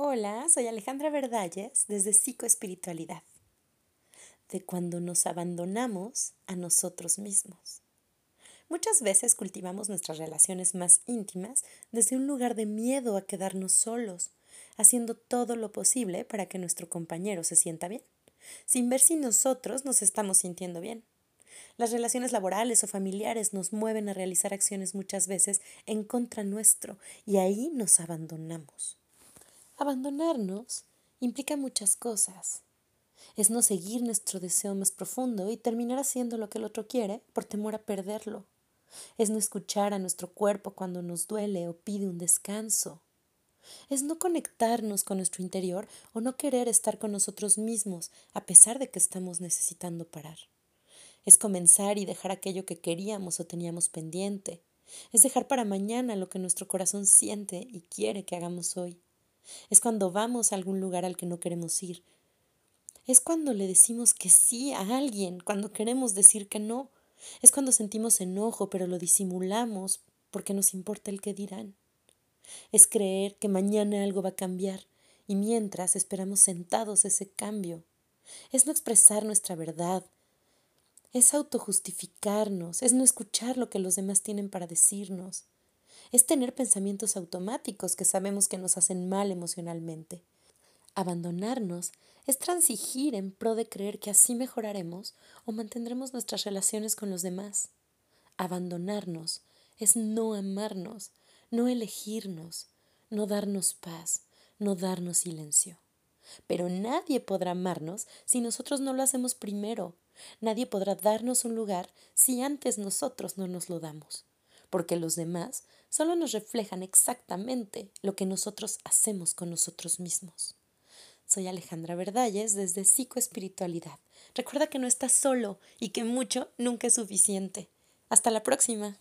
Hola, soy Alejandra Verdalles desde Psicoespiritualidad, de cuando nos abandonamos a nosotros mismos. Muchas veces cultivamos nuestras relaciones más íntimas desde un lugar de miedo a quedarnos solos, haciendo todo lo posible para que nuestro compañero se sienta bien, sin ver si nosotros nos estamos sintiendo bien. Las relaciones laborales o familiares nos mueven a realizar acciones muchas veces en contra nuestro y ahí nos abandonamos. Abandonarnos implica muchas cosas. Es no seguir nuestro deseo más profundo y terminar haciendo lo que el otro quiere por temor a perderlo. Es no escuchar a nuestro cuerpo cuando nos duele o pide un descanso. Es no conectarnos con nuestro interior o no querer estar con nosotros mismos a pesar de que estamos necesitando parar. Es comenzar y dejar aquello que queríamos o teníamos pendiente. Es dejar para mañana lo que nuestro corazón siente y quiere que hagamos hoy. Es cuando vamos a algún lugar al que no queremos ir. Es cuando le decimos que sí a alguien, cuando queremos decir que no. Es cuando sentimos enojo, pero lo disimulamos porque nos importa el que dirán. Es creer que mañana algo va a cambiar y mientras esperamos sentados ese cambio. Es no expresar nuestra verdad. Es autojustificarnos, es no escuchar lo que los demás tienen para decirnos es tener pensamientos automáticos que sabemos que nos hacen mal emocionalmente. Abandonarnos es transigir en pro de creer que así mejoraremos o mantendremos nuestras relaciones con los demás. Abandonarnos es no amarnos, no elegirnos, no darnos paz, no darnos silencio. Pero nadie podrá amarnos si nosotros no lo hacemos primero. Nadie podrá darnos un lugar si antes nosotros no nos lo damos porque los demás solo nos reflejan exactamente lo que nosotros hacemos con nosotros mismos. Soy Alejandra Verdalles desde Psicoespiritualidad. Recuerda que no estás solo y que mucho nunca es suficiente. Hasta la próxima.